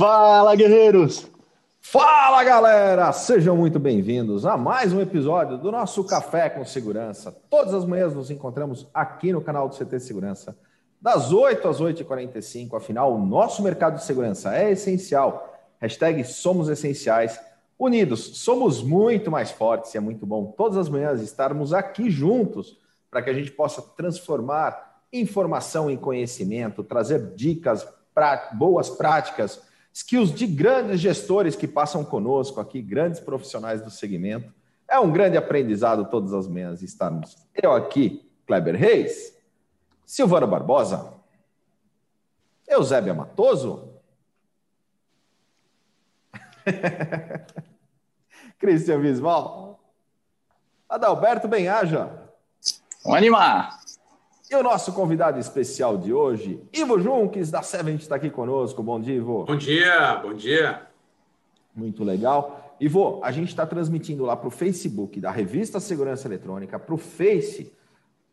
Fala, guerreiros! Fala, galera! Sejam muito bem-vindos a mais um episódio do nosso Café com Segurança. Todas as manhãs nos encontramos aqui no canal do CT Segurança, das 8 às 8h45. Afinal, o nosso mercado de segurança é essencial. Hashtag somos essenciais. Unidos, somos muito mais fortes e é muito bom todas as manhãs estarmos aqui juntos para que a gente possa transformar informação em conhecimento, trazer dicas, boas práticas skills de grandes gestores que passam conosco aqui, grandes profissionais do segmento. É um grande aprendizado todas as manhãs estarmos eu aqui, Kleber Reis, Silvana Barbosa, Eusébia Matoso, Cristian Visval, Adalberto Benhaja. Vamos animar! E o nosso convidado especial de hoje, Ivo Junques, da Seven, está aqui conosco. Bom dia, Ivo. Bom dia, bom dia. Muito legal. Ivo, a gente está transmitindo lá para o Facebook da Revista Segurança Eletrônica, para o Face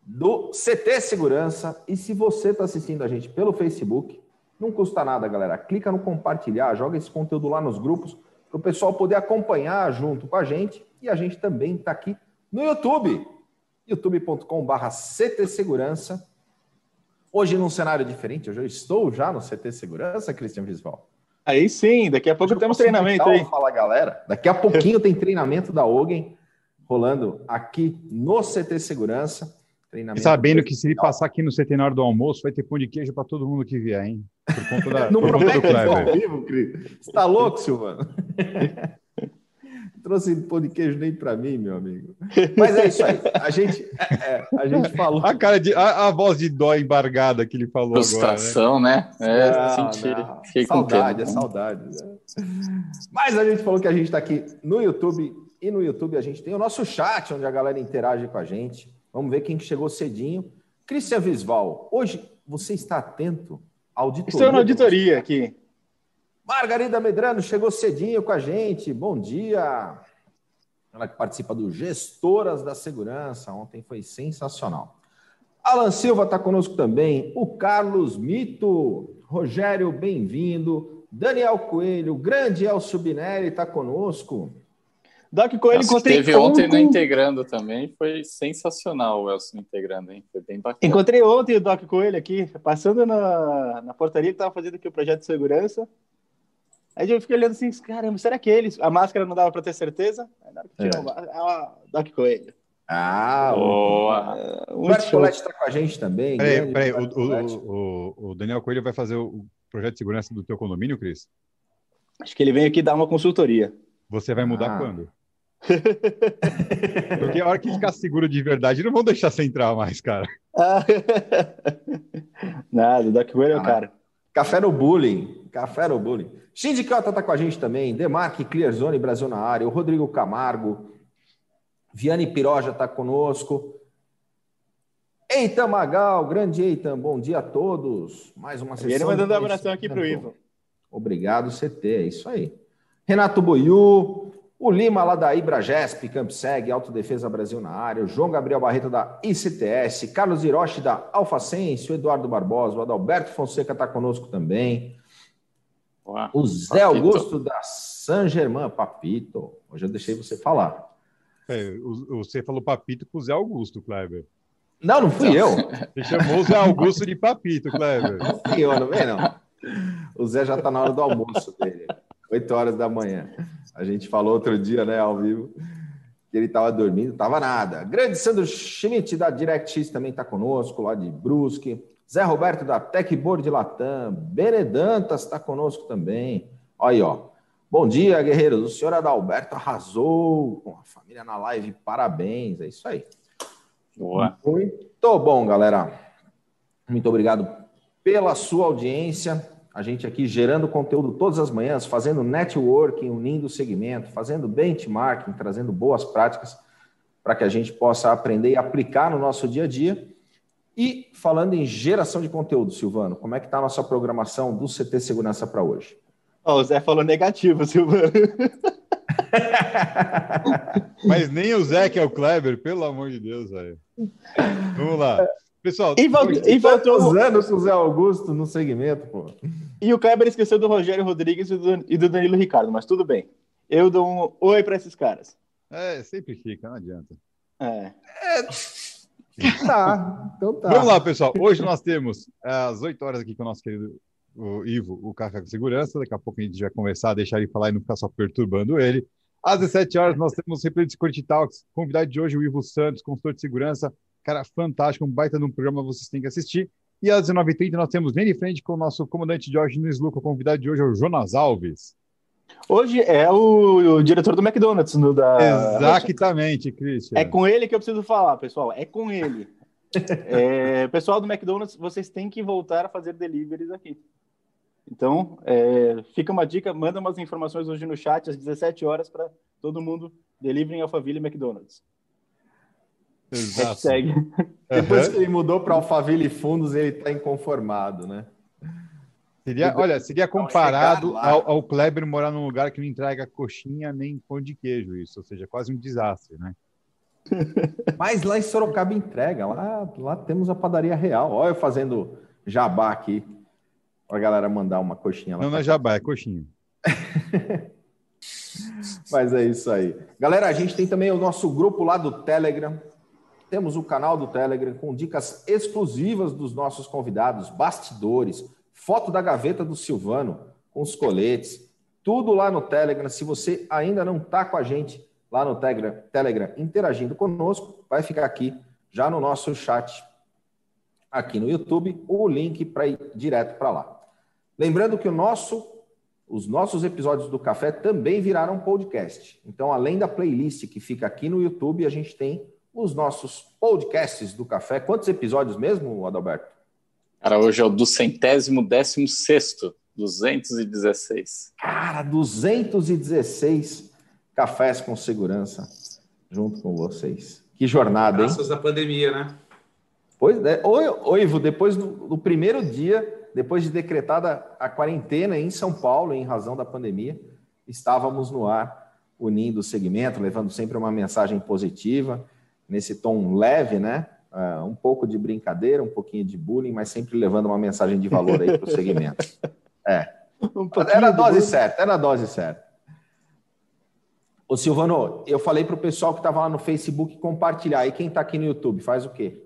do CT Segurança. E se você está assistindo a gente pelo Facebook, não custa nada, galera. Clica no compartilhar, joga esse conteúdo lá nos grupos, para o pessoal poder acompanhar junto com a gente. E a gente também está aqui no YouTube youtube.com.br CT Segurança. Hoje, num cenário diferente, hoje eu estou já no CT Segurança, Cristian Visval. Aí sim, daqui a pouco temos treinamento aí. Fala, galera. Daqui a pouquinho tem treinamento da Ogen rolando aqui no CT Segurança. Treinamento Sabendo que se ele passar aqui no CT na hora do almoço, vai ter pão de queijo para todo mundo que vier, hein? Por conta da, Não por conta do Kleber. Você tá louco, Silvano? trouxe pão de queijo nem para mim, meu amigo. Mas é isso aí. A gente, é, é, a gente falou. A cara de a, a, voz de dó embargada que ele falou Frustração, agora, né? né? É, não, senti, não. saudade, é saudade. Né? Mas a gente falou que a gente está aqui no YouTube e no YouTube a gente tem o nosso chat onde a galera interage com a gente. Vamos ver quem chegou cedinho. Cristian Visval, hoje você está atento à auditoria? Estou na auditoria aqui. Margarida Medrano chegou cedinho com a gente. Bom dia. Ela que participa do Gestoras da Segurança. Ontem foi sensacional. Alan Silva está conosco também. O Carlos Mito. Rogério, bem-vindo. Daniel Coelho, grande Elcio Binelli está conosco. Doc Coelho Nossa, encontrei Teve ontem no Integrando também, foi sensacional o Elcio Integrando, hein? Foi bem bacana. Encontrei ontem o Doc Coelho aqui, passando na, na portaria que estava fazendo aqui o projeto de segurança. Aí eu fiquei olhando assim, caramba, será que eles? A máscara não dava para ter certeza? Aí na hora que tirou, é. ah, Doc Coelho. Ah, boa. o Marcos Colette está com a gente também. Peraí, peraí o, o, o, Daniel Coelho vai fazer o projeto de segurança do teu condomínio, Cris? Acho que ele vem aqui dar uma consultoria. Você vai mudar ah. quando? Porque a hora que ficar seguro de verdade, não vão deixar você entrar mais, cara. Nada, o Doc Coelho é o ah. cara. Café no bullying. Café no bullying. Sindicato está com a gente também. Demarque, Clearzone, Brasil na área. O Rodrigo Camargo. Viane Piroja está conosco. Eitan Magal, grande Eitan, bom dia a todos. Mais uma sessão. Viane mandando um abração aqui para o Ivo. Obrigado, CT, é isso aí. Renato Boiú, o Lima lá da Ibragesp, Campseg, Autodefesa Brasil na área, o João Gabriel Barreto da ICTS, Carlos Hiroshi da Alfacense, o Eduardo Barbosa, o Adalberto Fonseca está conosco também. Ué, o Zé Papito. Augusto da San Germain, Papito. Hoje eu deixei você falar. É, você falou Papito com o Zé Augusto, Kleber. Não, não fui eu. Você chamou o Zé Augusto de Papito, Kleber. Não fui eu, não vem não. O Zé já está na hora do almoço dele. 8 horas da manhã. A gente falou outro dia, né, ao vivo, que ele estava dormindo, estava nada. Grande Sandro Schmidt, da DirectX, também está conosco, lá de Brusque. Zé Roberto, da Techboard Latam. Benedantas está conosco também. Olha aí, ó. Bom dia, guerreiros. O senhor Adalberto arrasou com a família na live. Parabéns. É isso aí. Boa. Muito bom, galera. Muito obrigado pela sua audiência. A gente aqui gerando conteúdo todas as manhãs, fazendo networking, unindo o segmento, fazendo benchmarking, trazendo boas práticas para que a gente possa aprender e aplicar no nosso dia a dia. E falando em geração de conteúdo, Silvano, como é que está a nossa programação do CT Segurança para hoje? Oh, o Zé falou negativo, Silvano. Mas nem o Zé que é o Kleber, pelo amor de Deus, velho. Vamos lá. Pessoal, E, vol- e voltou. Anos com o Zé Augusto no segmento, pô? E o Kleber esqueceu do Rogério Rodrigues e do, Danilo Ricardo, mas tudo bem. Eu dou um oi para esses caras. é, sempre fica, não adianta. É. Tá, então tá. Vamos lá, pessoal. Hoje nós temos é, às 8 horas aqui com o nosso querido o Ivo, o Café com Segurança. Daqui a pouco a gente vai conversar, deixar ele falar e não ficar só perturbando ele. Às 17 horas nós temos o Discord Talks. Convidado de hoje, o Ivo Santos, consultor de segurança. Cara, fantástico, um baita de um programa, vocês têm que assistir. E às 19h30 nós temos nem de frente com o nosso comandante Jorge Nunes Luca. O convidado de hoje é o Jonas Alves. Hoje é o, o diretor do McDonald's no da. Exatamente, Christian. É com ele que eu preciso falar, pessoal. É com ele. É, pessoal do McDonald's, vocês têm que voltar a fazer deliveries aqui. Então, é, fica uma dica, manda umas informações hoje no chat às 17 horas para todo mundo delivery em Alphaville e McDonald's. Exato. Hashtag. Depois Aham. que ele mudou para Alphaville Fundos, ele tá inconformado, né? Seria, olha, seria comparado ao, ao Kleber morar num lugar que não entrega coxinha nem pão de queijo, isso, ou seja, quase um desastre, né? Mas lá em Sorocaba entrega, lá, lá temos a padaria real. Olha eu fazendo jabá aqui, pra galera mandar uma coxinha lá. Não, não é jabá, é coxinha. Mas é isso aí. Galera, a gente tem também o nosso grupo lá do Telegram. Temos o canal do Telegram com dicas exclusivas dos nossos convidados, bastidores, foto da gaveta do Silvano com os coletes, tudo lá no Telegram. Se você ainda não está com a gente lá no Telegram, Telegram interagindo conosco, vai ficar aqui já no nosso chat aqui no YouTube o link para ir direto para lá. Lembrando que o nosso os nossos episódios do Café também viraram podcast. Então, além da playlist que fica aqui no YouTube, a gente tem os nossos podcasts do Café. Quantos episódios mesmo, Adalberto? Cara, hoje é o do centésimo décimo sexto, 216. Cara, 216 cafés com segurança junto com vocês. Que jornada, hein? Graças à pandemia, né? Pois é. Ô, Ivo, depois do, do primeiro dia, depois de decretada a quarentena em São Paulo, em razão da pandemia, estávamos no ar, unindo o segmento, levando sempre uma mensagem positiva, nesse tom leve, né? Ah, um pouco de brincadeira, um pouquinho de bullying, mas sempre levando uma mensagem de valor aí para o segmento. É. Um Era a do- dose certa, era a dose certa. Ô Silvano, eu falei para o pessoal que estava lá no Facebook compartilhar. E quem está aqui no YouTube, faz o quê?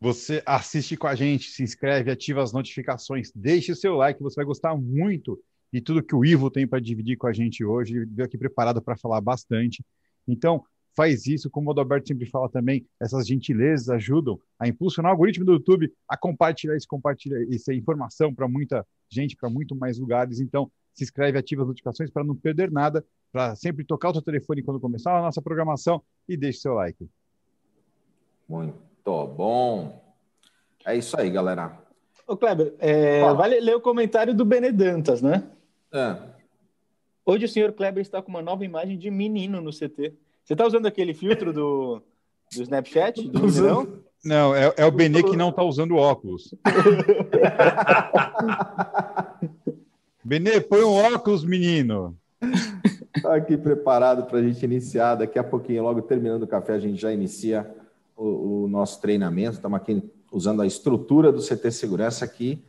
Você assiste com a gente, se inscreve, ativa as notificações, deixe o seu like, você vai gostar muito de tudo que o Ivo tem para dividir com a gente hoje. Ele veio aqui preparado para falar bastante. Então, faz isso, como o Adalberto sempre fala também, essas gentilezas ajudam a impulsionar o algoritmo do YouTube a compartilhar isso, compartilhar essa informação para muita gente, para muito mais lugares. Então, se inscreve, ativa as notificações para não perder nada, para sempre tocar o seu telefone quando começar a nossa programação e deixe seu like. Muito bom. É isso aí, galera. Ô, Kleber, é, vale ler o comentário do Benedantas, né? Ah, Hoje o senhor Kleber está com uma nova imagem de menino no CT. Você está usando aquele filtro do, do Snapchat? Do usando. Não? Não, é, é o Benê que não está usando óculos. Benê, põe um óculos, menino. Tá aqui preparado para a gente iniciar. Daqui a pouquinho, logo terminando o café, a gente já inicia o, o nosso treinamento. Estamos aqui usando a estrutura do CT Segurança aqui.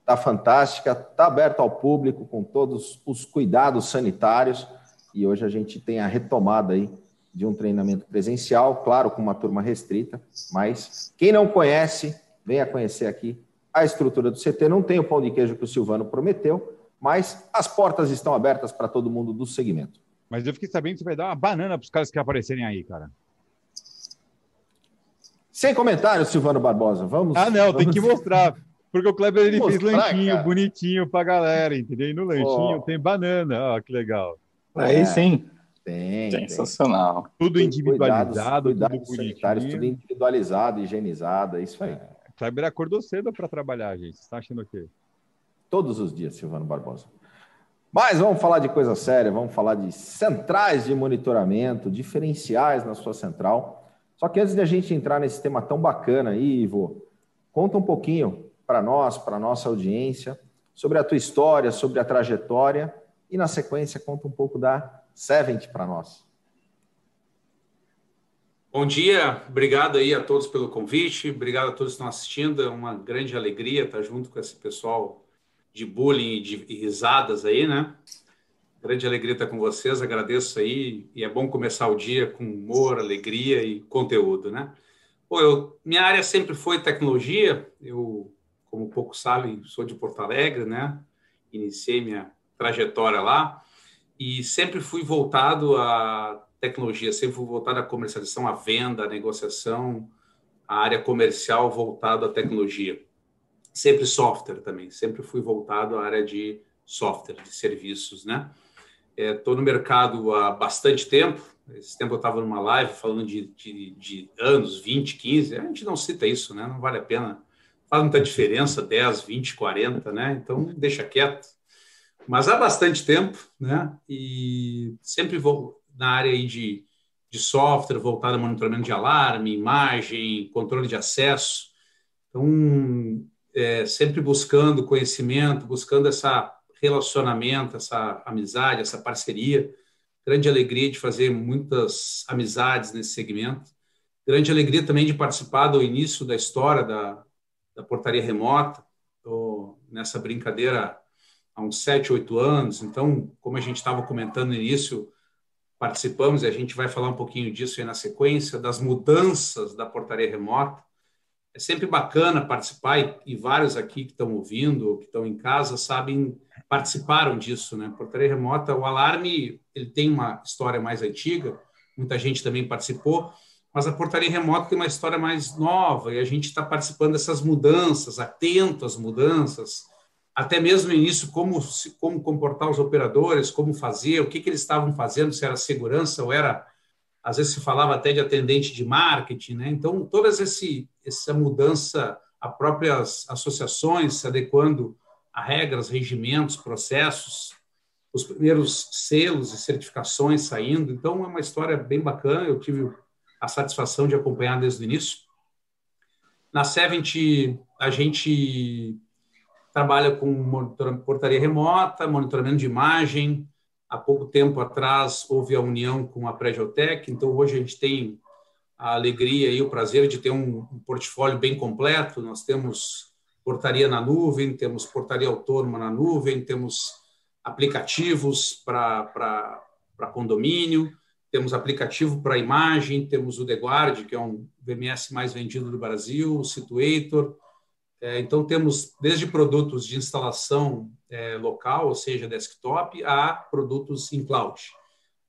Está fantástica, está aberto ao público com todos os cuidados sanitários. E hoje a gente tem a retomada aí de um treinamento presencial, claro, com uma turma restrita, mas quem não conhece, venha conhecer aqui a estrutura do CT. Não tem o pão de queijo que o Silvano prometeu, mas as portas estão abertas para todo mundo do segmento. Mas eu fiquei sabendo que você vai dar uma banana para os caras que aparecerem aí, cara. Sem comentários, Silvano Barbosa. Vamos. Ah, não, tem vamos- que mostrar. Porque o Kleber ele fez Mostrar, lanchinho cara. bonitinho pra galera, entendeu? E no lanchinho Ó. tem banana, ó, que legal. Aí É. sim. Tem, tem. Sensacional. Tudo Cuidados- individualizado, cuidados tudo sanitários, tudo individualizado, higienizado, é isso aí. Kleber acordou cedo para trabalhar, gente. Você tá achando o quê? Todos os dias, Silvano Barbosa. Mas vamos falar de coisa séria, vamos falar de centrais de monitoramento, diferenciais na sua central. Só que antes de a gente entrar nesse tema tão bacana aí, Ivo, conta um pouquinho para nós, para nossa audiência, sobre a tua história, sobre a trajetória e na sequência conta um pouco da Sevent para nós. Bom dia, obrigado aí a todos pelo convite, obrigado a todos que estão assistindo, é uma grande alegria estar junto com esse pessoal de bullying e de risadas aí, né? Grande alegria estar com vocês, agradeço aí, e é bom começar o dia com humor, alegria e conteúdo, né? Pô, eu, minha área sempre foi tecnologia, eu, como poucos sabem, sou de Porto Alegre, né? Iniciei minha trajetória lá, e sempre fui voltado a tecnologia, sempre fui voltado à comercialização, à venda, à negociação, à área comercial voltado à tecnologia. Sempre software também, sempre fui voltado à área de software, de serviços, né? Estou é, no mercado há bastante tempo. Esse tempo eu estava numa live falando de, de, de, anos, 20, 15. A gente não cita isso, né? Não vale a pena. Faz muita diferença, 10, 20, 40, né? Então, deixa quieto. Mas há bastante tempo, né? E sempre vou na área de, de software voltada a monitoramento de alarme, imagem, controle de acesso. Então, é, sempre buscando conhecimento, buscando essa relacionamento, essa amizade, essa parceria. Grande alegria de fazer muitas amizades nesse segmento. Grande alegria também de participar do início da história da, da portaria remota. Nessa brincadeira há uns sete, oito anos. Então, como a gente estava comentando no início, participamos, e a gente vai falar um pouquinho disso aí na sequência, das mudanças da portaria remota. É sempre bacana participar, e, e vários aqui que estão ouvindo, que estão em casa, sabem, participaram disso, né? Portaria remota, o alarme, ele tem uma história mais antiga, muita gente também participou, mas a portaria remota tem uma história mais nova, e a gente está participando dessas mudanças, atento às mudanças, até mesmo no início, como, como comportar os operadores, como fazer, o que, que eles estavam fazendo, se era segurança ou era, às vezes se falava até de atendente de marketing, né? Então, toda essa mudança, as próprias associações se adequando a regras, regimentos, processos, os primeiros selos e certificações saindo. Então, é uma história bem bacana, eu tive a satisfação de acompanhar desde o início. Na Sevent, a gente trabalha com portaria remota, monitoramento de imagem. Há pouco tempo atrás houve a união com a Pregiotec, então hoje a gente tem a alegria e o prazer de ter um, portfólio bem completo. Nós temos portaria na nuvem, temos portaria autônoma na nuvem, temos aplicativos para condomínio, temos aplicativo para imagem, temos o TheGuard, que é um VMS mais vendido do Brasil, o Situator, então, temos desde produtos de instalação é, local, ou seja, desktop, a produtos em cloud.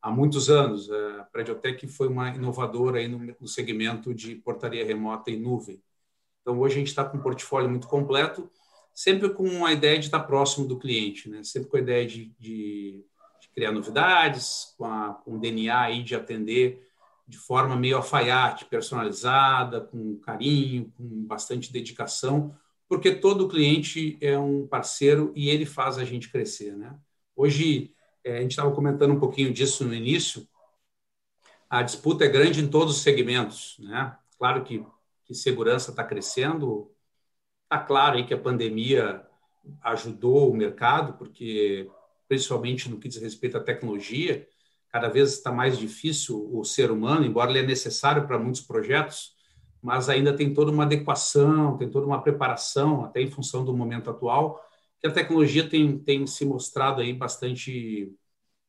Há muitos anos, é, a Prediotec foi uma inovadora aí no, segmento de portaria remota em nuvem. Então, hoje a gente está com um portfólio muito completo, sempre com a ideia de estar próximo do cliente, né? sempre com a ideia de, de, de criar novidades, com, a, com o DNA aí de atender de forma meio alfaiate, personalizada, com carinho, com bastante dedicação, porque todo cliente é um parceiro e ele faz a gente crescer. Né? Hoje, é, a gente estava comentando um pouquinho disso no início, a disputa é grande em todos os segmentos. Né? Claro que, que segurança está crescendo, está claro aí que a pandemia ajudou o mercado, porque principalmente no que diz respeito à tecnologia, cada vez está mais difícil o ser humano, embora ele é necessário para muitos projetos, mas ainda tem toda uma adequação, tem toda uma preparação, até em função do momento atual, que a tecnologia tem, tem se mostrado aí bastante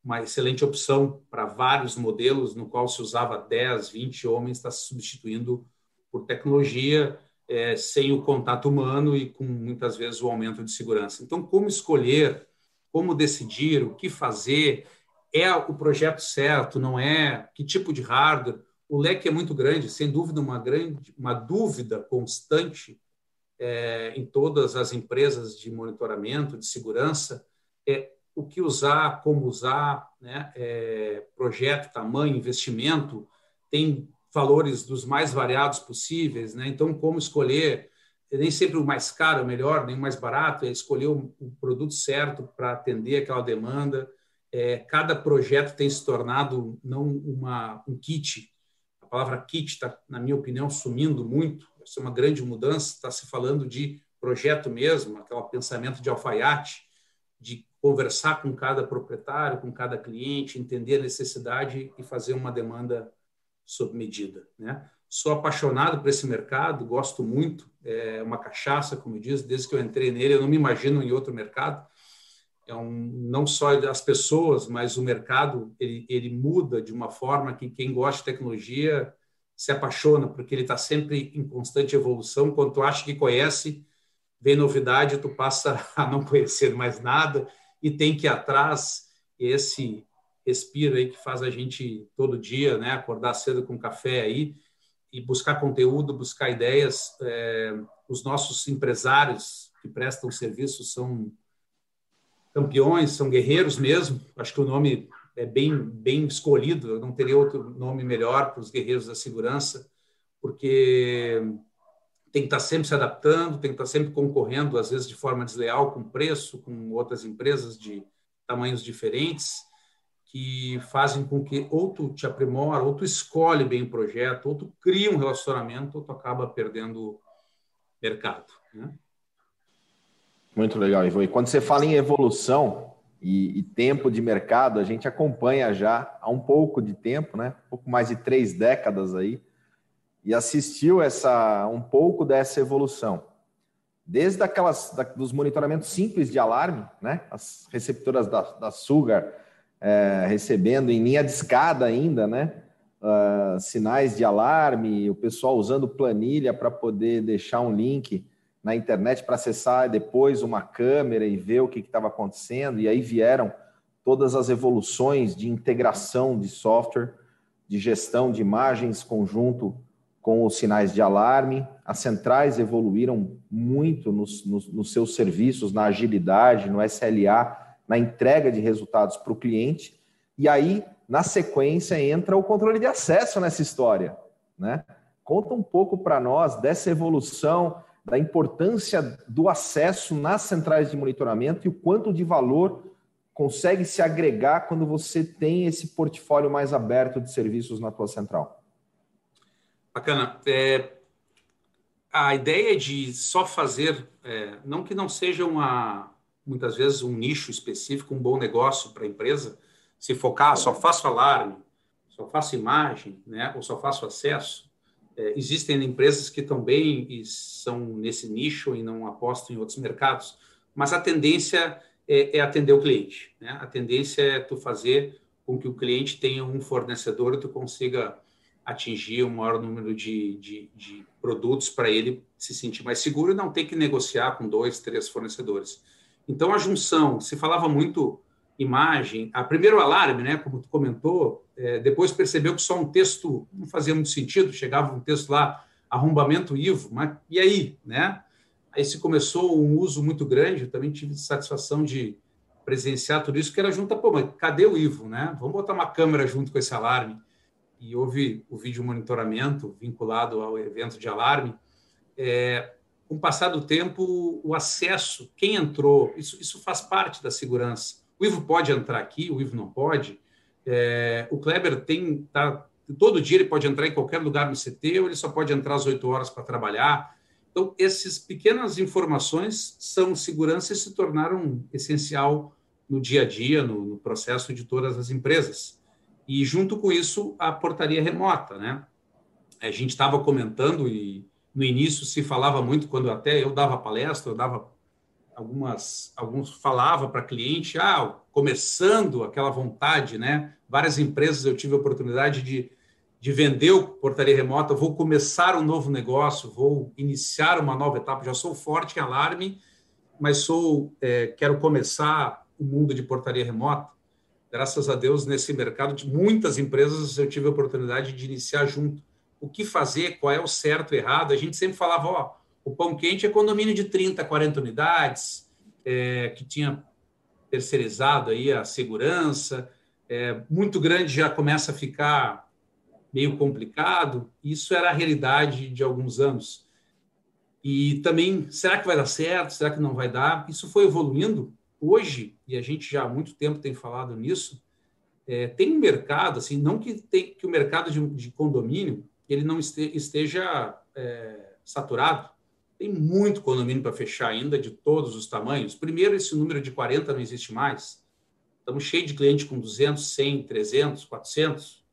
uma excelente opção para vários modelos, no qual se usava 10, 20 homens, está se substituindo por tecnologia é, sem o contato humano e com muitas vezes o aumento de segurança. Então, como escolher, como decidir, o que fazer, é o projeto certo, não é? Que tipo de hardware? O leque é muito grande, sem dúvida, uma grande, uma dúvida constante é, em todas as empresas de monitoramento, de segurança, é o que usar, como usar, né? É, projeto, tamanho, investimento, tem valores dos mais variados possíveis, né? Então, como escolher? Nem sempre o mais caro, o melhor, nem o mais barato, é escolher o, o produto certo para atender aquela demanda. É, cada projeto tem se tornado não uma, um kit, palavra kit está, na minha opinião, sumindo muito. Essa é uma grande mudança. Está se falando de projeto mesmo, aquele pensamento de alfaiate, de conversar com cada proprietário, com cada cliente, entender a necessidade e fazer uma demanda sob medida. Né? Sou apaixonado por esse mercado, gosto muito, é uma cachaça, como diz, desde que eu entrei nele, eu não me imagino em outro mercado. É um, não só as pessoas, mas o mercado ele, ele muda de uma forma que quem gosta de tecnologia se apaixona, porque ele está sempre em constante evolução. Quando tu acha que conhece, vem novidade, tu passa a não conhecer mais nada e tem que ir atrás. Esse respiro aí que faz a gente todo dia, né, acordar cedo com café aí e buscar conteúdo, buscar ideias. É, os nossos empresários que prestam serviço são campeões, são guerreiros mesmo. Acho que o nome é bem, bem escolhido, eu não teria outro nome melhor para os guerreiros da segurança, porque tem que estar sempre se adaptando, tem que estar sempre concorrendo, às vezes de forma desleal, com preço, com outras empresas de tamanhos diferentes, que fazem com que ou tu te aprimora, ou tu escolhe bem o projeto, ou tu cria um relacionamento, ou tu acaba perdendo mercado. Né? Muito legal, Ivo. E quando você fala em evolução, e, e, tempo de mercado, a gente acompanha já há um pouco de tempo, né? Um pouco mais de três décadas aí, e assistiu essa um pouco dessa evolução. Desde aquelas da, dos monitoramentos simples de alarme, né? As receptoras da, da Sugar é, recebendo em linha de escada ainda, né? Uh, sinais de alarme, o pessoal usando planilha para poder deixar um link na internet para acessar depois uma câmera e ver o que estava acontecendo. E aí vieram todas as evoluções de integração de software, de gestão de imagens conjunto com os sinais de alarme. As centrais evoluíram muito nos, nos, nos seus serviços, na agilidade, no SLA, na entrega de resultados para o cliente. E aí, na sequência, entra o controle de acesso nessa história. Né? Conta um pouco para nós dessa evolução da importância do acesso nas centrais de monitoramento e o quanto de valor consegue se agregar quando você tem esse portfólio mais aberto de serviços na tua central. Bacana. É, a ideia de só fazer, é, não que não seja uma, muitas vezes um nicho específico, um bom negócio para a empresa, se focar, só faço alarme, só faço imagem, né, ou só faço acesso, é, existem empresas que também são nesse nicho e não apostam em outros mercados, mas a tendência é, é atender o cliente. Né? A tendência é tu fazer com que o cliente tenha um fornecedor e tu consiga atingir um maior número de, de, de produtos para ele se sentir mais seguro e não ter que negociar com dois, três fornecedores. Então, a junção, se falava muito imagem, a primeiro alarme, né, como tu comentou, é, depois percebeu que só um texto não fazia muito sentido, chegava um texto lá, arrombamento Ivo, mas e aí, né? Aí se começou um uso muito grande, eu também tive satisfação de presenciar tudo isso, que era junto, pô, mas cadê o Ivo, né? Vamos botar uma câmera junto com esse alarme. E houve o vídeo monitoramento vinculado ao evento de alarme. É, com o passar do tempo, o acesso, quem entrou, isso, isso faz parte da segurança. O Ivo pode entrar aqui, o Ivo não pode. É, o Kleber tem tá, todo dia ele pode entrar em qualquer lugar no CT ou ele só pode entrar às 8 horas para trabalhar. Então, essas pequenas informações são segurança e se tornaram essencial no dia a dia, no, no processo de todas as empresas. E junto com isso, a portaria remota, né? A gente estava comentando e no início se falava muito quando até eu dava palestra, eu dava algumas alguns falava para cliente, ah, começando aquela vontade, né? Várias empresas eu tive a oportunidade de, de vender o portaria remota, vou começar um novo negócio, vou iniciar uma nova etapa. Já sou forte em alarme, mas sou é, quero começar o mundo de portaria remota. Graças a Deus nesse mercado de muitas empresas eu tive a oportunidade de iniciar junto. O que fazer? Qual é o certo, errado? A gente sempre falava, ó, o pão quente é condomínio de 30, 40 unidades, é, que tinha terceirizado aí a segurança. É, muito grande já começa a ficar meio complicado. Isso era a realidade de alguns anos. E também, será que vai dar certo? Será que não vai dar? Isso foi evoluindo. Hoje, e a gente já há muito tempo tem falado nisso, é, tem um mercado, assim, não que, tem, que o mercado de, de condomínio ele não esteja é, saturado, tem muito condomínio para fechar ainda, de todos os tamanhos. Primeiro, esse número de 40 não existe mais. Estamos cheios de clientes com 200, 100, 300, 400.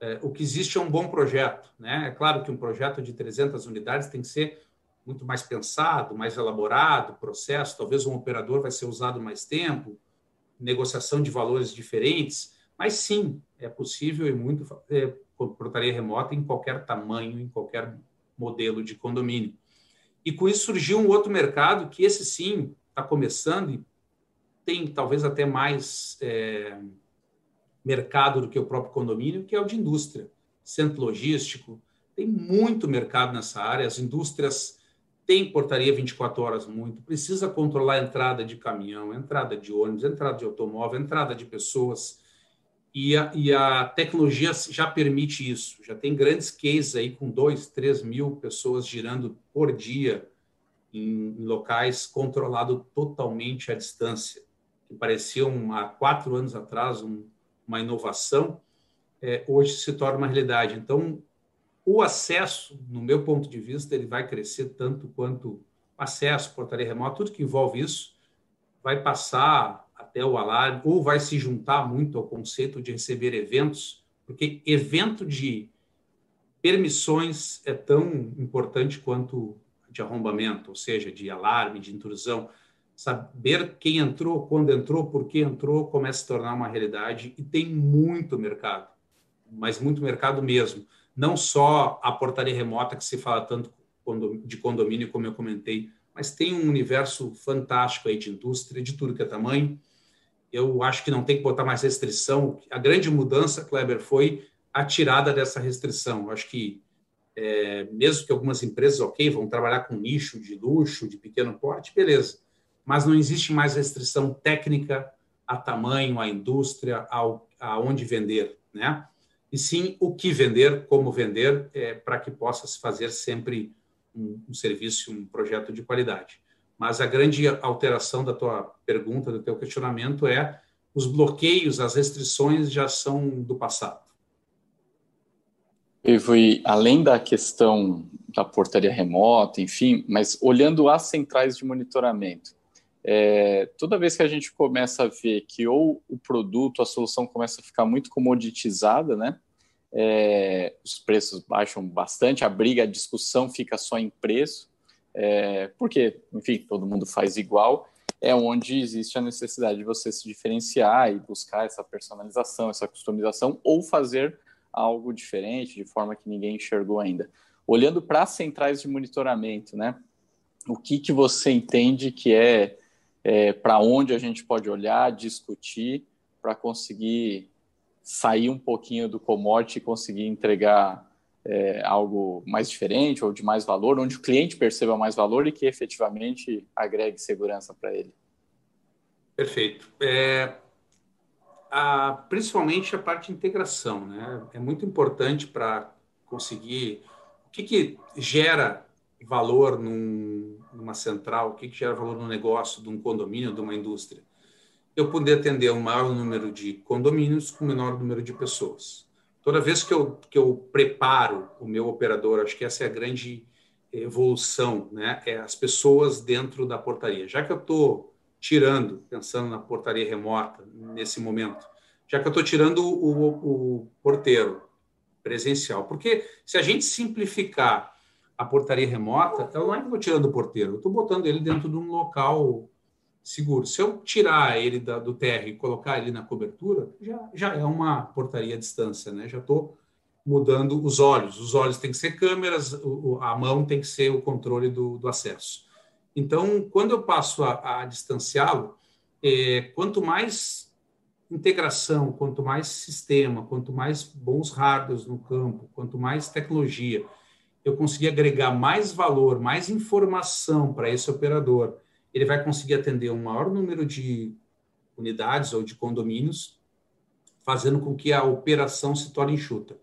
É, o que existe é um bom projeto. Né? É claro que um projeto de 300 unidades tem que ser muito mais pensado, mais elaborado, processo. Talvez um operador vai ser usado mais tempo, negociação de valores diferentes, mas sim, é possível e muito fazer portaria remota em qualquer tamanho, em qualquer modelo de condomínio. E com isso surgiu um outro mercado que esse sim está começando e tem talvez até mais é, mercado do que o próprio condomínio, que é o de indústria, centro logístico. Tem muito mercado nessa área, as indústrias têm portaria 24 horas muito, precisa controlar a entrada de caminhão, entrada de ônibus, entrada de automóvel, entrada de pessoas. E a, e a tecnologia já permite isso. Já tem grandes cases aí com 2, 3 mil pessoas girando por dia em, em locais controlado totalmente à distância, que pareciam há quatro anos atrás um, uma inovação, é, hoje se torna uma realidade. Então, o acesso, no meu ponto de vista, ele vai crescer tanto quanto acesso, portaria remota, tudo que envolve isso, vai passar até o alarme, ou vai se juntar muito ao conceito de receber eventos, porque evento de permissões é tão importante quanto de arrombamento, ou seja, de alarme, de intrusão. Saber quem entrou, quando entrou, por que entrou, começa a se tornar uma realidade e tem muito mercado, mas muito mercado mesmo não só a portaria remota que se fala tanto de condomínio, como eu comentei, mas tem um universo fantástico aí de indústria, de tudo que é tamanho. Eu acho que não tem que botar mais restrição. A grande mudança, Kleber, foi a tirada dessa restrição. Eu acho que, é, mesmo que algumas empresas, ok, vão trabalhar com nicho de luxo, de pequeno porte, beleza. Mas não existe mais restrição técnica a tamanho, a indústria, ao, aonde vender, né? e sim o que vender, como vender, é, para que possa se fazer sempre um, um serviço, um projeto de qualidade. Mas a grande alteração da tua pergunta, do teu questionamento é os bloqueios, as restrições já são do passado. Ivo, e além da questão da portaria remota, enfim, mas olhando as centrais de monitoramento, é, toda vez que a gente começa a ver que ou o produto, a solução começa a ficar muito comoditizada, né? É, os preços baixam bastante, a briga, a discussão fica só em preço, é, porque, enfim, todo mundo faz igual, é onde existe a necessidade de você se diferenciar e buscar essa personalização, essa customização, ou fazer algo diferente, de forma que ninguém enxergou ainda. Olhando para as centrais de monitoramento, né? O que, que você entende que é é, para onde a gente pode olhar, discutir, para conseguir sair um pouquinho do commodity e conseguir entregar é, algo mais diferente ou de mais valor, onde o cliente perceba mais valor e que efetivamente agregue segurança para ele. Perfeito. É, a, principalmente a parte de integração, né? É muito importante para conseguir o que, que gera valor num, numa central, o que, que gera valor no negócio de um condomínio, de uma indústria. Eu poder atender um maior número de condomínios com menor número de pessoas. Toda vez que eu, que eu preparo o meu operador, acho que essa é a grande evolução, né? É as pessoas dentro da portaria. Já que eu estou tirando, pensando na portaria remota nesse momento, já que eu estou tirando o, o porteiro presencial, porque se a gente simplificar a portaria remota, eu não é que estou tirando o porteiro, eu estou botando ele dentro de um local seguro. Se eu tirar ele da, do TR e colocar ele na cobertura, já, já é uma portaria à distância, né? Já estou mudando os olhos. Os olhos têm que ser câmeras, o, a mão tem que ser o controle do, do acesso. Então, quando eu passo a, a distanciá-lo, é, quanto mais integração, quanto mais sistema, quanto mais bons hardwares no campo, quanto mais tecnologia, eu conseguir agregar mais valor, mais informação para esse operador, ele vai conseguir atender um maior número de unidades ou de condomínios, fazendo com que a operação se torne enxuta.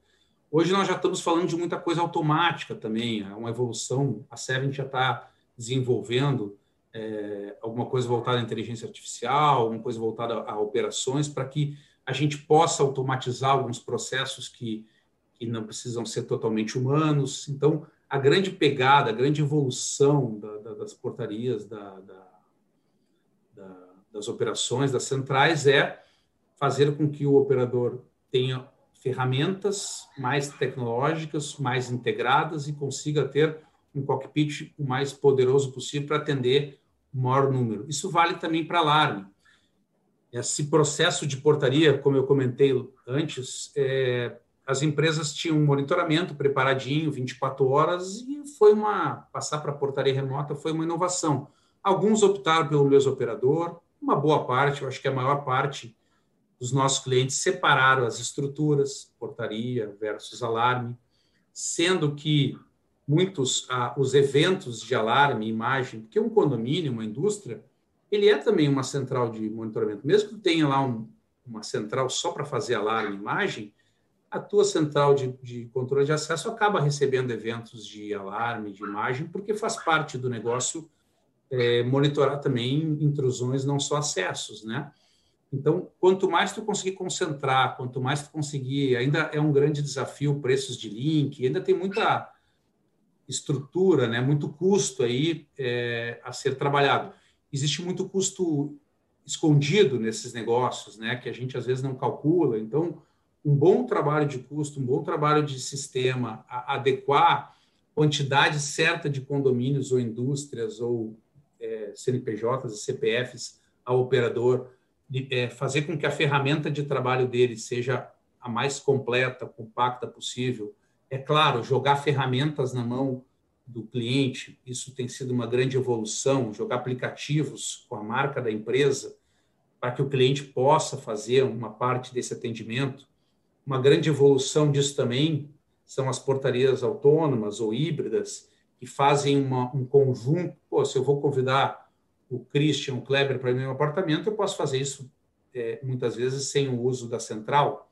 Hoje nós já estamos falando de muita coisa automática também, é uma evolução. A Seven já está desenvolvendo é, alguma coisa voltada à inteligência artificial, alguma coisa voltada a, a operações, para que a gente possa automatizar alguns processos que que não precisam ser totalmente humanos. Então, a grande pegada, a grande evolução da, da, das portarias, da, das operações, das centrais, é fazer com que o operador tenha ferramentas mais tecnológicas, mais integradas e consiga ter um cockpit o mais poderoso possível para atender o maior número. Isso vale também para alarme. Esse processo de portaria, como eu comentei antes, é, as empresas tinham um monitoramento preparadinho, 24 horas, e foi uma passar para portaria remota foi uma inovação. Alguns optaram pelo mesmo operador, uma boa parte, eu acho que a maior parte dos nossos clientes separaram as estruturas, portaria versus alarme, sendo que muitos ah, os eventos de alarme, imagem, porque um condomínio, uma indústria, ele é também uma central de monitoramento. Mesmo que tenha lá um, uma central só para fazer alarme, imagem, a tua central de, de, controle de acesso acaba recebendo eventos de alarme, de imagem, porque faz parte do negócio é, monitorar também intrusões, não só acessos, né? Então, quanto mais tu conseguir concentrar, quanto mais tu conseguir, ainda é um grande desafio preços de link, ainda tem muita estrutura, né, muito custo aí é, a ser trabalhado. Existe muito custo escondido nesses negócios, né, que a gente às vezes não calcula. Então, um bom trabalho de custo, um bom trabalho de sistema, adequar quantidade certa de condomínios ou indústrias ou é, CNPJs e CPFs ao operador, de, é, fazer com que a ferramenta de trabalho dele seja a mais completa, compacta possível. É claro, jogar ferramentas na mão do cliente, isso tem sido uma grande evolução, jogar aplicativos com a marca da empresa, para que o cliente possa fazer uma parte desse atendimento. Uma grande evolução disso também são as portarias autônomas ou híbridas, que fazem uma, um conjunto. Pô, se eu vou convidar o Christian, o Kleber para ir no meu apartamento, eu posso fazer isso é, muitas vezes sem o uso da central.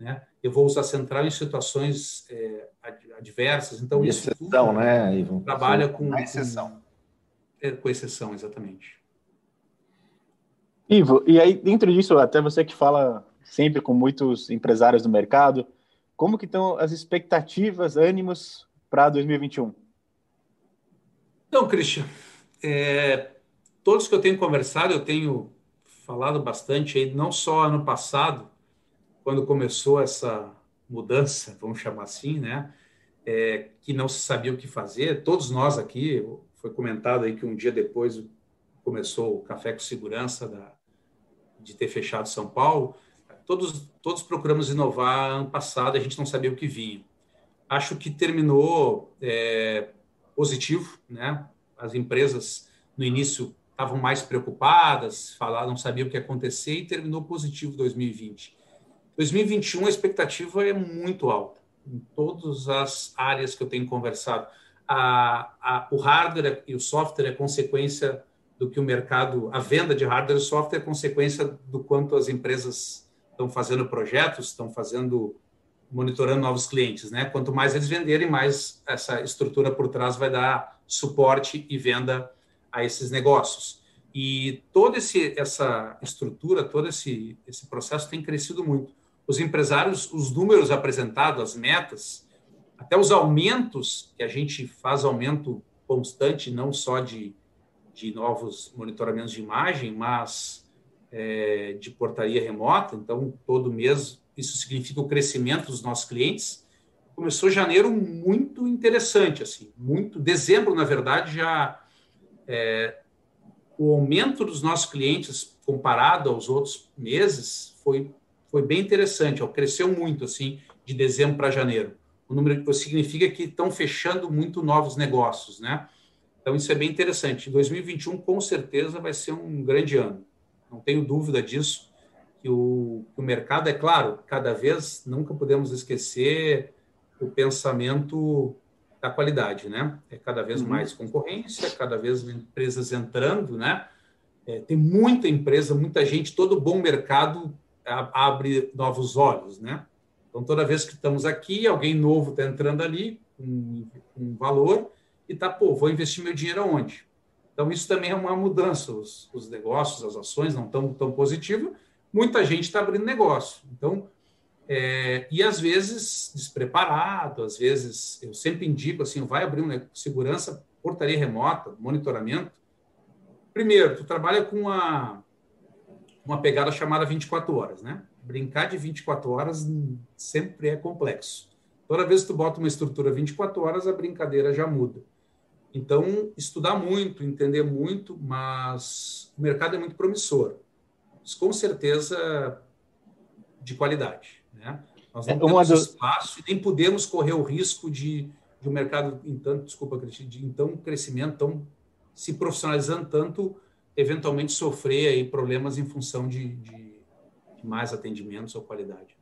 Né? Eu vou usar a central em situações é, adversas. Então, isso exceção, tudo, né, Ivan? Trabalha com, exceção. Com, é, com exceção, exatamente. Ivo, e aí dentro disso, até você que fala sempre com muitos empresários do mercado, como que estão as expectativas, ânimos para 2021? Então, Christian, é, todos que eu tenho conversado, eu tenho falado bastante aí, não só ano passado, quando começou essa mudança, vamos chamar assim, né? É, que não se sabia o que fazer. Todos nós aqui, foi comentado aí que um dia depois começou o Café com Segurança da, de ter fechado São Paulo. Todos, todos procuramos inovar. Ano passado a gente não sabia o que vinha. Acho que terminou é, positivo, né? As empresas no início estavam mais preocupadas, falaram, não sabiam o que ia acontecer e terminou positivo 2020. 2021 a expectativa é muito alta em todas as áreas que eu tenho conversado. A, a, o hardware e o software é consequência do que o mercado, a venda de hardware e software é consequência do quanto as empresas estão fazendo projetos, estão fazendo monitorando novos clientes, né? Quanto mais eles venderem, mais essa estrutura por trás vai dar suporte e venda a esses negócios. E toda esse, essa estrutura, todo esse, esse processo tem crescido muito. Os empresários, os números apresentados, as metas, até os aumentos, que a gente faz aumento constante, não só de, de novos monitoramentos de imagem, mas é, de portaria remota. Então, todo mês isso significa o crescimento dos nossos clientes. Começou janeiro muito interessante, assim, muito. Dezembro, na verdade, já é, o aumento dos nossos clientes comparado aos outros meses foi foi bem interessante, ó, cresceu muito assim de dezembro para janeiro. O número significa que estão fechando muito novos negócios, né? Então isso é bem interessante. 2021 com certeza vai ser um grande ano. Não tenho dúvida disso que o, que o mercado, é claro, cada vez nunca podemos esquecer o pensamento da qualidade, né? É cada vez uhum. mais concorrência, cada vez empresas entrando, né? É, tem muita empresa, muita gente, todo bom mercado abre novos olhos, né? Então, toda vez que estamos aqui, alguém novo está entrando ali com um valor e tá, pô, vou investir meu dinheiro aonde? Então, isso também é uma mudança. Os, os negócios, as ações não estão tão positivas, muita gente está abrindo negócio. Então, é, e às vezes despreparado, às vezes eu sempre indico assim, vai abrir uma segurança, portaria remota, monitoramento. Primeiro, tu trabalha com uma, uma pegada chamada 24 horas, né? brincar de 24 horas sempre é complexo. Toda vez que tu bota uma estrutura 24 horas, a brincadeira já muda. Então, estudar muito, entender muito, mas o mercado é muito promissor. Mas, com certeza de qualidade. Né? Nós não é, temos do... espaço e nem podemos correr o risco de, de um mercado em tanto, desculpa, de então crescimento, tão se profissionalizando tanto, eventualmente sofrer aí problemas em função de, de, de mais atendimentos ou qualidade.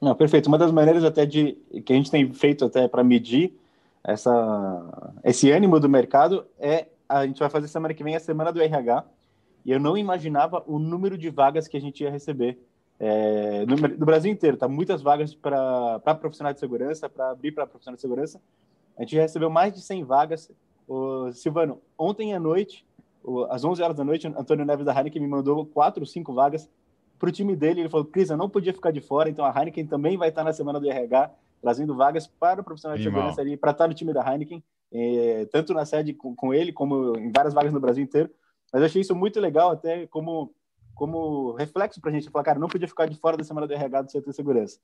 Não, perfeito. Uma das maneiras até de que a gente tem feito até para medir essa, esse ânimo do mercado é a gente vai fazer semana que vem a semana do RH e eu não imaginava o número de vagas que a gente ia receber é, no, no, Brasil inteiro. Tá muitas vagas para profissionais de segurança, para abrir para profissionais de segurança. A gente recebeu mais de 100 vagas. O, Silvano, ontem à noite, o, às 11 horas da noite, Antônio Neves da Heineken me mandou quatro ou cinco vagas para o time dele. Ele falou, Cris, eu não podia ficar de fora, então a Heineken também vai estar na semana do RH trazendo vagas para o profissional de segurança ali, para estar no time da Heineken, é, tanto na sede com, com, ele, como em várias vagas no Brasil inteiro. Mas eu achei isso muito legal, até como, como reflexo para a gente falar, cara, não podia ficar de fora da semana do RH do CT Segurança.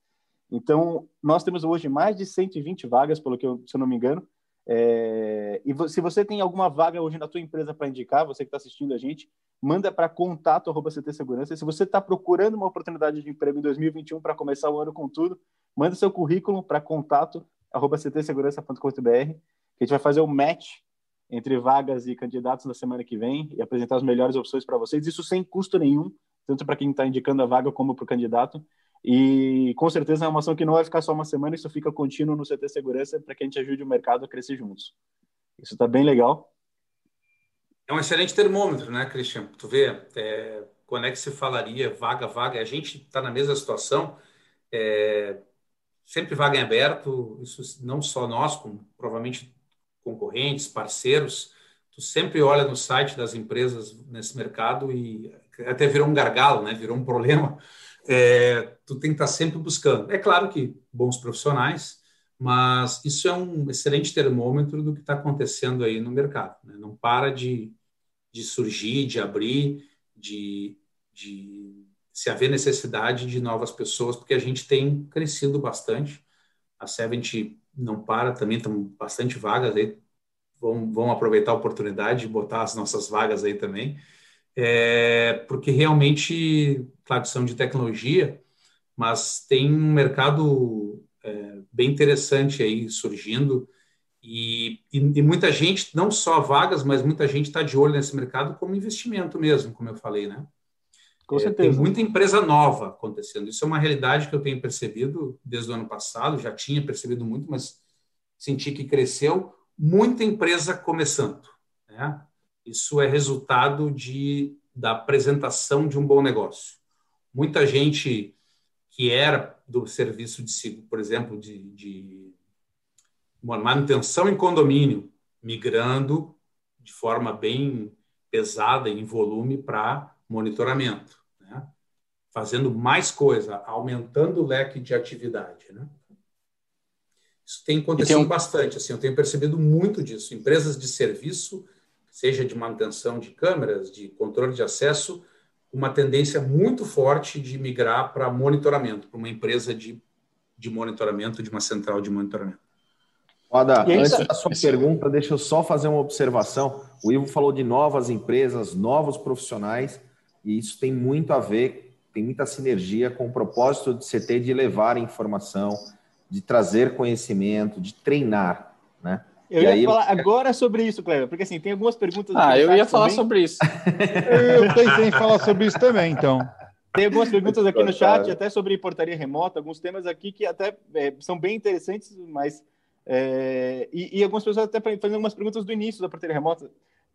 Então, nós temos hoje mais de 120 vagas, pelo que eu, se eu não me engano. É, e se você tem alguma vaga hoje na tua empresa para indicar, você que está assistindo a gente, manda para contato arroba CT Segurança. E se você está procurando uma oportunidade de emprego em 2021 para começar o ano com tudo, manda seu currículo para contato arroba ctsegurança.com.br que a gente vai fazer o um match entre vagas e candidatos na semana que vem e apresentar as melhores opções para vocês, isso sem custo nenhum, tanto para quem está indicando a vaga como para o candidato. E com certeza é uma ação que não vai ficar só uma semana, isso fica contínuo no CT Segurança para que a gente ajude o mercado a crescer juntos. Isso está bem legal. É um excelente termômetro, né, Cristian? Tu vê, é, quando é que se falaria vaga, vaga? A gente está na mesma situação, é, sempre vaga em aberto, isso não só nós, como provavelmente concorrentes, parceiros. Tu sempre olha no site das empresas nesse mercado e até virou um gargalo, né? Virou um problema. É, tu tem que estar sempre buscando. É claro que bons profissionais, mas isso é um excelente termômetro do que está acontecendo aí no mercado. Né? Não para de, de surgir, de abrir, de, de se haver necessidade de novas pessoas, porque a gente tem crescido bastante. A Sevent não para, também estão bastante vagas aí. Vão, vão aproveitar a oportunidade de botar as nossas vagas aí também. É, porque realmente, claro, são de tecnologia, mas tem um mercado é, bem interessante aí surgindo e, e, e, muita gente, não só vagas, mas muita gente está de olho nesse mercado como investimento mesmo, como eu falei, né? Com certeza. É, tem muita empresa nova acontecendo. Isso é uma realidade que eu tenho percebido desde o ano passado, já tinha percebido muito, mas senti que cresceu. Muita empresa começando. Né? Isso é resultado de, da apresentação de um bom negócio. Muita gente que era do serviço de, por exemplo, de, de manutenção em condomínio, migrando de forma bem pesada em volume para monitoramento, né? fazendo mais coisa, aumentando o leque de atividade. Né? Isso tem acontecido um... bastante, assim, eu tenho percebido muito disso. Empresas de serviço, seja de manutenção de câmeras, de controle de acesso, uma tendência muito forte de migrar para monitoramento, para uma empresa de, de monitoramento, de uma central de monitoramento. Roda, antes da sua pergunta, deixa eu só fazer uma observação. O Ivo falou de novas empresas, novos profissionais, e isso tem muito a ver, tem muita sinergia com o propósito de CT de levar informação, de trazer conhecimento, de treinar, né? Eu e ia aí, falar eu... agora sobre isso, Cleber, porque assim, tem algumas perguntas. Ah, eu ia falar também. sobre isso. eu pensei em falar sobre isso também, então. Tem algumas perguntas aqui no chat, até sobre portaria remota, alguns temas aqui que até é, são bem interessantes, mas é, e, e, algumas pessoas até fazendo algumas perguntas do início da portaria remota.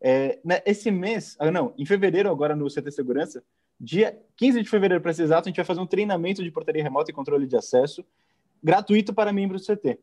É, né, esse mês, ah, não, em fevereiro, agora no CT Segurança, dia 15 de fevereiro, para ser exato, a gente vai fazer um treinamento de portaria remota e controle de acesso gratuito para membros do CT.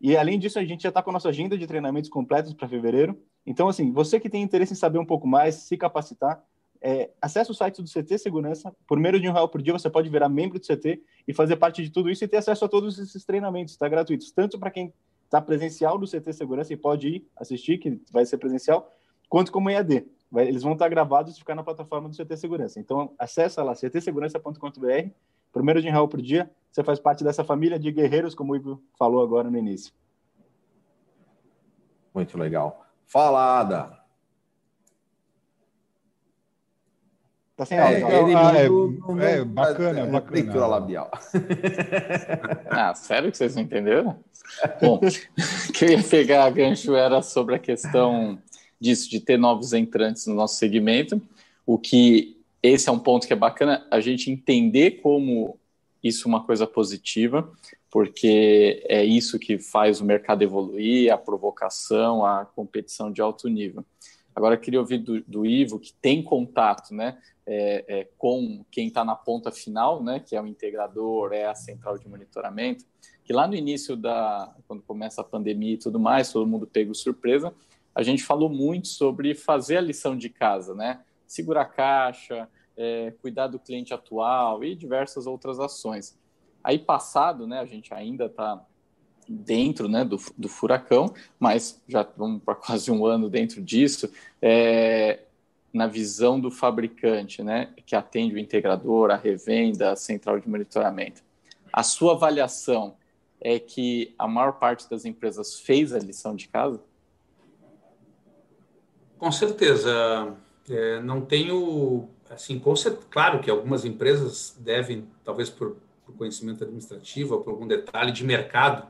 E além disso, a gente já está com a nossa agenda de treinamentos completos para fevereiro. Então, assim, você que tem interesse em saber um pouco mais, se capacitar, é, acesse o site do CT Segurança. Por menos de um real por dia, você pode virar membro do CT e fazer parte de tudo isso e ter acesso a todos esses treinamentos, tá? Gratuitos, tanto para quem está presencial do CT Segurança e pode ir assistir, que vai ser presencial, quanto como EAD. Vai, eles vão estar gravados e ficar na plataforma do CT Segurança. Então, acessa lá, ctsegurança.com.br primeiro de real por dia. Você faz parte dessa família de guerreiros, como o Ivo falou agora no início. Muito legal. Falada. Tá sem áudio. É, ele ah, é, é, bacana, é, bacana. Leitura labial. Ah, sério que vocês não entenderam? Bom, que eu ia pegar a gancho era sobre a questão disso, de ter novos entrantes no nosso segmento. O que esse é um ponto que é bacana a gente entender como isso é uma coisa positiva, porque é isso que faz o mercado evoluir, a provocação, a competição de alto nível. Agora, queria ouvir do, do Ivo, que tem contato né, é, é, com quem está na ponta final, né, que é o integrador, é a central de monitoramento, que lá no início da, quando começa a pandemia e tudo mais, todo mundo pegou surpresa, a gente falou muito sobre fazer a lição de casa, né? Segurar a caixa, é, cuidar do cliente atual e diversas outras ações. Aí passado, né, a gente ainda está dentro né, do, do furacão, mas já vamos para quase um ano dentro disso, é, na visão do fabricante, né, que atende o integrador, a revenda, a central de monitoramento. A sua avaliação é que a maior parte das empresas fez a lição de casa? Com certeza. É, não tenho, assim, com certeza, claro que algumas empresas devem, talvez por, por conhecimento administrativo por algum detalhe de mercado,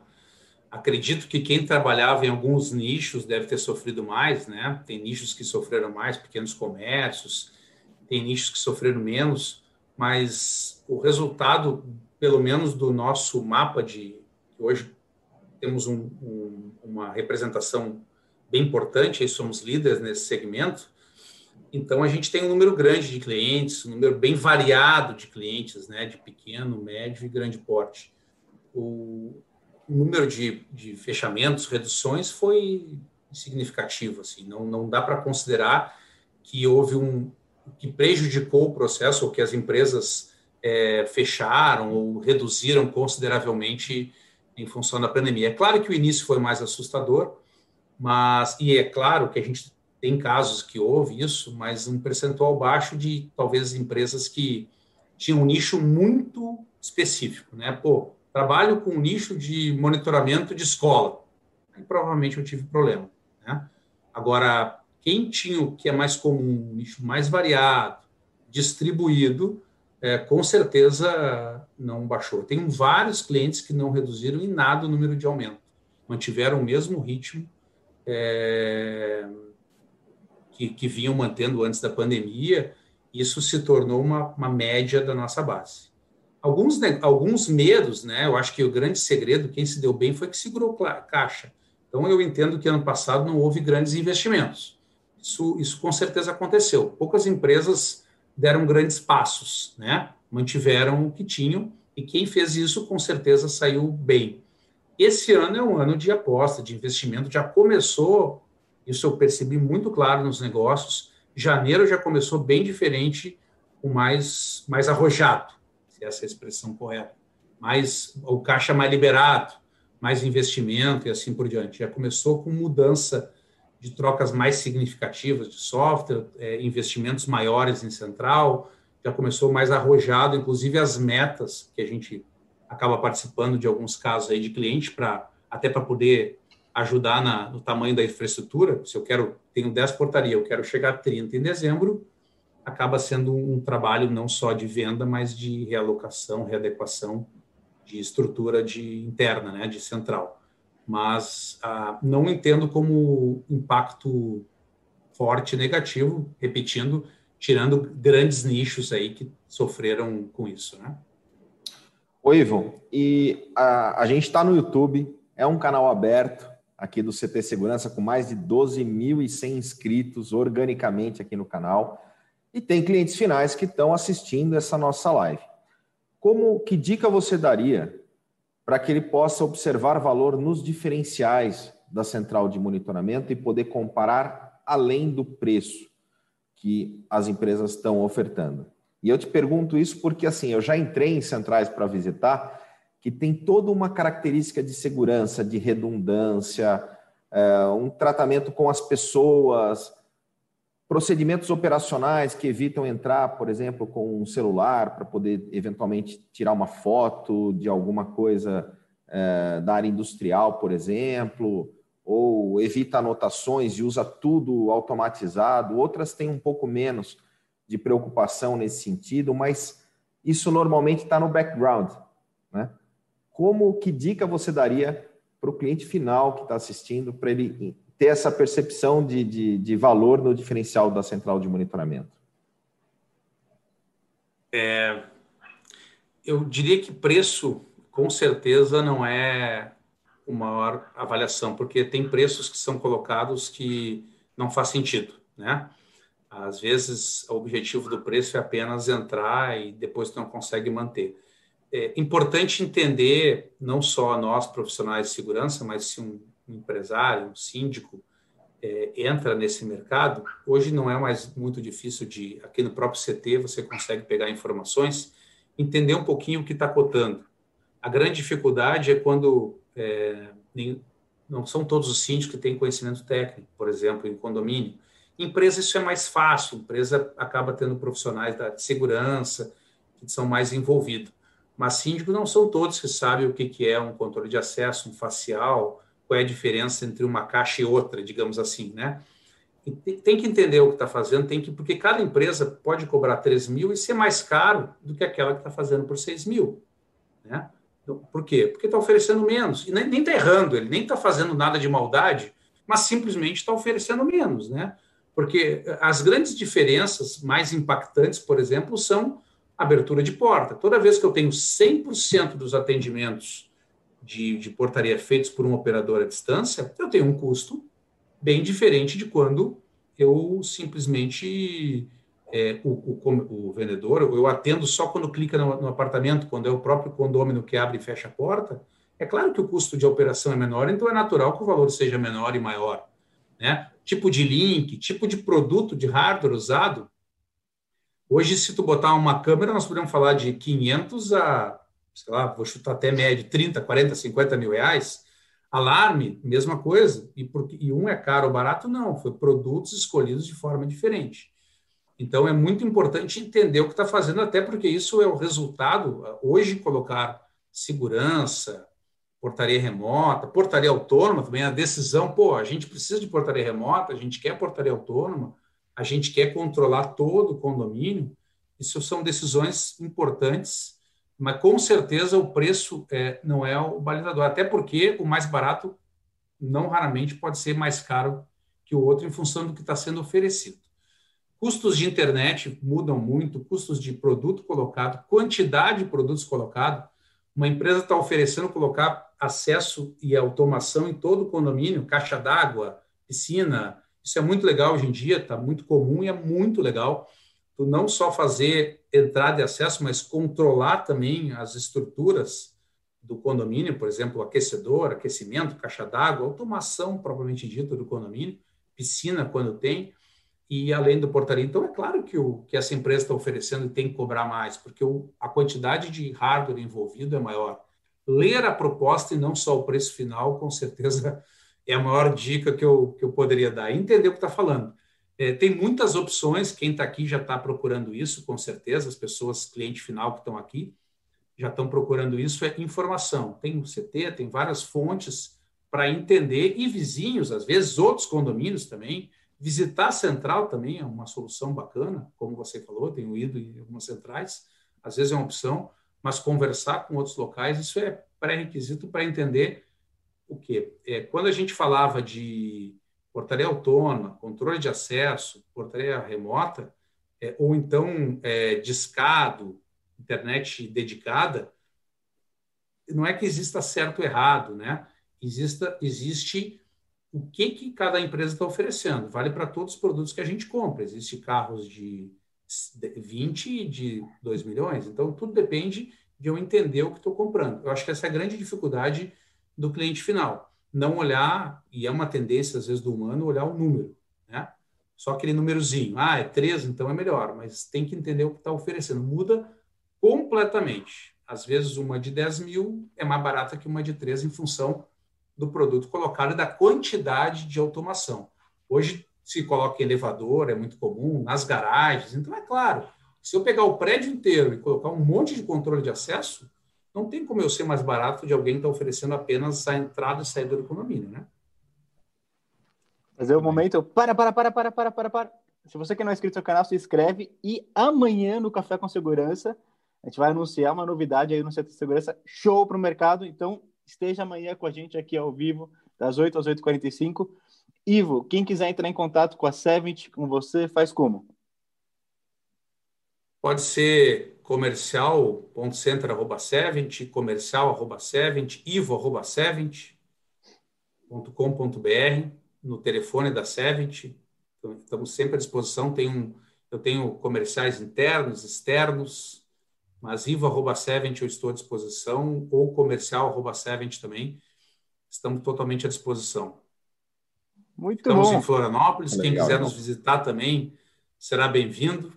acredito que quem trabalhava em alguns nichos deve ter sofrido mais, né? Tem nichos que sofreram mais, pequenos comércios, tem nichos que sofreram menos, mas o resultado, pelo menos do nosso mapa de hoje temos um, um, uma representação bem importante, aí somos líderes nesse segmento. Então a gente tem um número grande de clientes, um número bem variado de clientes, né, de pequeno, médio e grande porte. O, número de, de fechamentos, reduções foi significativo, assim, não, não dá para considerar que houve um que prejudicou o processo ou que as empresas é, fecharam ou reduziram consideravelmente em função da pandemia. É claro que o início foi mais assustador, mas e é claro que a gente tem casos que houve isso, mas um percentual baixo de talvez empresas que tinham um nicho muito específico, né? Pô, trabalho com um nicho de monitoramento de escola, aí provavelmente eu tive problema, né? Agora, quem tinha o que é mais comum, um nicho mais variado, distribuído, é, com certeza não baixou. Tem vários clientes que não reduziram em nada o número de aumento, mantiveram o mesmo ritmo é, que, que, vinham mantendo antes da pandemia. Isso se tornou uma, uma média da nossa base. Alguns, né, alguns medos, né? Eu acho que o grande segredo, quem se deu bem foi que segurou caixa. Então, eu entendo que ano passado não houve grandes investimentos. Isso, isso com certeza aconteceu. Poucas empresas deram grandes passos, né? mantiveram o que tinham, e quem fez isso com certeza saiu bem. Esse ano é um ano de aposta, de investimento, já começou, isso eu percebi muito claro nos negócios, janeiro já começou bem diferente, com mais, mais arrojado, se essa é a expressão correta, mais, o caixa mais liberado, mais investimento e assim por diante. Já começou com mudança de trocas mais significativas de software, é, investimentos maiores em central, já começou mais arrojado, inclusive as metas que a gente acaba participando de alguns casos aí de cliente para até para poder ajudar na, no tamanho da infraestrutura. Se eu quero tenho 10 portarias, eu quero chegar a 30 em dezembro, acaba sendo um trabalho não só de venda, mas de realocação, readequação de estrutura de interna, né, de central mas ah, não entendo como impacto forte negativo, repetindo, tirando grandes nichos aí que sofreram com isso, né? Oi, Ivo, e a, a gente está no YouTube, é um canal aberto aqui do CT Segurança com mais de 12.100 inscritos organicamente aqui no canal e tem clientes finais que estão assistindo essa nossa live. Como que dica você daria para que ele possa observar valor nos diferenciais da central de monitoramento e poder comparar além do preço que as empresas estão ofertando. E eu te pergunto isso porque assim, eu já entrei em centrais para visitar que tem toda uma característica de segurança, de redundância, é, um tratamento com as pessoas procedimentos operacionais que evitam entrar, por exemplo, com um celular para poder eventualmente tirar uma foto de alguma coisa é, da área industrial, por exemplo, ou evita anotações e usa tudo automatizado. Outras têm um pouco menos de preocupação nesse sentido, mas isso normalmente está no background. Né? Como que dica você daria para o cliente final que está assistindo para ele ter essa percepção de, de, de, valor no diferencial da central de monitoramento? É, eu diria que preço, com certeza, não é uma maior avaliação, porque tem preços que são colocados que não faz sentido, né? Às vezes, o objetivo do preço é apenas entrar e depois não consegue manter. É importante entender, não só nós profissionais de segurança, mas se um empresário, um síndico, é, entra nesse mercado, hoje não é mais muito difícil de, aqui no próprio CT, você consegue pegar informações, entender um pouquinho o que está cotando. A grande dificuldade é quando é, nem, não são todos os síndicos que têm conhecimento técnico, por exemplo, em condomínio. Em empresa isso é mais fácil, empresa acaba tendo profissionais da segurança que são mais envolvidos. Mas síndicos não são todos que sabem o que, é um controle de acesso, um facial, qual é a diferença entre uma caixa e outra, digamos assim, né? Tem que entender o que está fazendo, tem que porque cada empresa pode cobrar 3 mil e ser mais caro do que aquela que está fazendo por 6 mil, né? Então, por quê? Porque está oferecendo menos e nem está errando, ele nem está fazendo nada de maldade, mas simplesmente está oferecendo menos, né? Porque as grandes diferenças mais impactantes, por exemplo, são abertura de porta. Toda vez que eu tenho 100% dos atendimentos de, de portaria feitos por um operador à distância, eu tenho um custo bem diferente de quando eu simplesmente é, o, o, o, vendedor, eu atendo só quando clica no, no, apartamento, quando é o próprio condômino que abre e fecha a porta. É claro que o custo de operação é menor, então é natural que o valor seja menor e maior. Né? Tipo de link, tipo de produto de hardware usado. Hoje, se tu botar uma câmera, nós podemos falar de 500 a sei lá, vou chutar até médio, 30, 40, 50 mil reais. Alarme, mesma coisa. E, porque, e um é caro ou barato? Não, foi produtos escolhidos de forma diferente. Então, é muito importante entender o que está fazendo, até porque isso é o resultado. Hoje, colocar segurança, portaria remota, portaria autônoma também, a decisão, pô, a gente precisa de portaria remota, a gente quer portaria autônoma, a gente quer controlar todo o condomínio. Isso são decisões importantes mas com certeza o preço é, não é o balizador, até porque o mais barato não raramente pode ser mais caro que o outro em função do que está sendo oferecido. Custos de internet mudam muito, custos de produto colocado, quantidade de produtos colocados. Uma empresa está oferecendo colocar acesso e automação em todo o condomínio, caixa d'água, piscina. Isso é muito legal hoje em dia, está muito comum e é muito legal tu não só fazer entrada e acesso, mas controlar também as estruturas do condomínio, por exemplo, aquecedor, aquecimento, caixa d'água, automação propriamente dita do condomínio, piscina quando tem, e além do portaria. Então, é claro que, o, que essa empresa está oferecendo tem que cobrar mais, porque o, a quantidade de hardware envolvido é maior. Ler a proposta e não só o preço final, com certeza, é a maior dica que eu, que eu poderia dar. Entender o que está falando. É, tem muitas opções, quem está aqui já está procurando isso, com certeza, as pessoas, cliente final que estão aqui, já estão procurando isso, é informação. Tem o CT, tem várias fontes para entender, e vizinhos, às vezes outros condomínios também, visitar a central também é uma solução bacana, como você falou, tenho ido em algumas centrais, às vezes é uma opção, mas conversar com outros locais, isso é pré-requisito para entender o quê? É, quando a gente falava de portaria autônoma, controle de acesso, portaria remota, é, ou então é, discado, internet dedicada, não é que exista certo ou errado, né? Exista, existe o que, que cada empresa está oferecendo. Vale para todos os produtos que a gente compra. Existem carros de 20 e de 2 milhões. Então, tudo depende de eu entender o que estou comprando. Eu acho que essa é a grande dificuldade do cliente final não olhar, e é uma tendência às vezes do humano, olhar o número, né? Só aquele númerozinho, ah, é 13, então é melhor, mas tem que entender o que está oferecendo. Muda completamente. Às vezes uma de 10 mil é mais barata que uma de 13 em função do produto colocado e da quantidade de automação. Hoje se coloca em elevador, é muito comum, nas garagens. Então, é claro, se eu pegar o prédio inteiro e colocar um monte de controle de acesso, não tem como eu ser mais barato de alguém que está oferecendo apenas a entrada e saída do condomínio, né? Fazer o momento. Para, para, para, para, para, para, para. Se você que não é inscrito no canal, se inscreve. E amanhã no Café com Segurança, a gente vai anunciar uma novidade aí no Centro de Segurança, show para o mercado. Então, esteja amanhã com a gente aqui ao vivo, das 8 às 8h45. Ivo, quem quiser entrar em contato com a Sevent, com você, faz como? Pode ser comercial.center.70, comercial.70, ivo.70.com.br, no telefone da Sevent. Então, estamos sempre à disposição. Tem um, eu tenho comerciais internos, externos, mas ivo.70 eu estou à disposição, ou comercial.70 também. Estamos totalmente à disposição. Muito Estamos bom. em Florianópolis. Legal, Quem quiser nos visitar também será bem-vindo.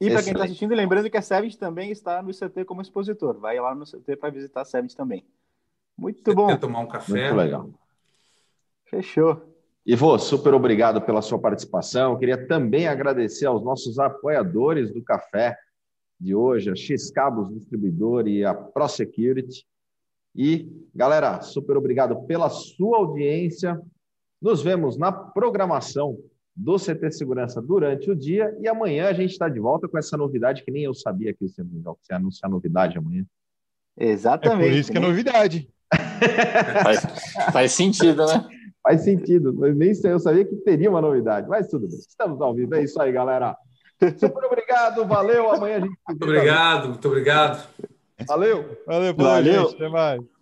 E para quem está assistindo, lembrando que a Sevent também está no CT como expositor. Vai lá no CT para visitar a Sevent também. Muito bom. Quer tomar um café. Muito legal. Fechou. Ivo, super obrigado pela sua participação. Eu queria também agradecer aos nossos apoiadores do café de hoje, a X Cabos Distribuidor e a ProSecurity. E, galera, super obrigado pela sua audiência. Nos vemos na programação do CT Segurança durante o dia e amanhã a gente está de volta com essa novidade que nem eu sabia que você ia anunciar novidade amanhã. É Exatamente. por isso que é né? novidade. Faz, faz sentido, né? Faz sentido, nem sei, eu sabia que teria uma novidade, mas tudo bem. Estamos ao vivo, é isso aí, galera. Super obrigado, valeu. Amanhã a gente se vê Muito obrigado, muito obrigado. Valeu. Valeu, Valeu. gente. Até mais.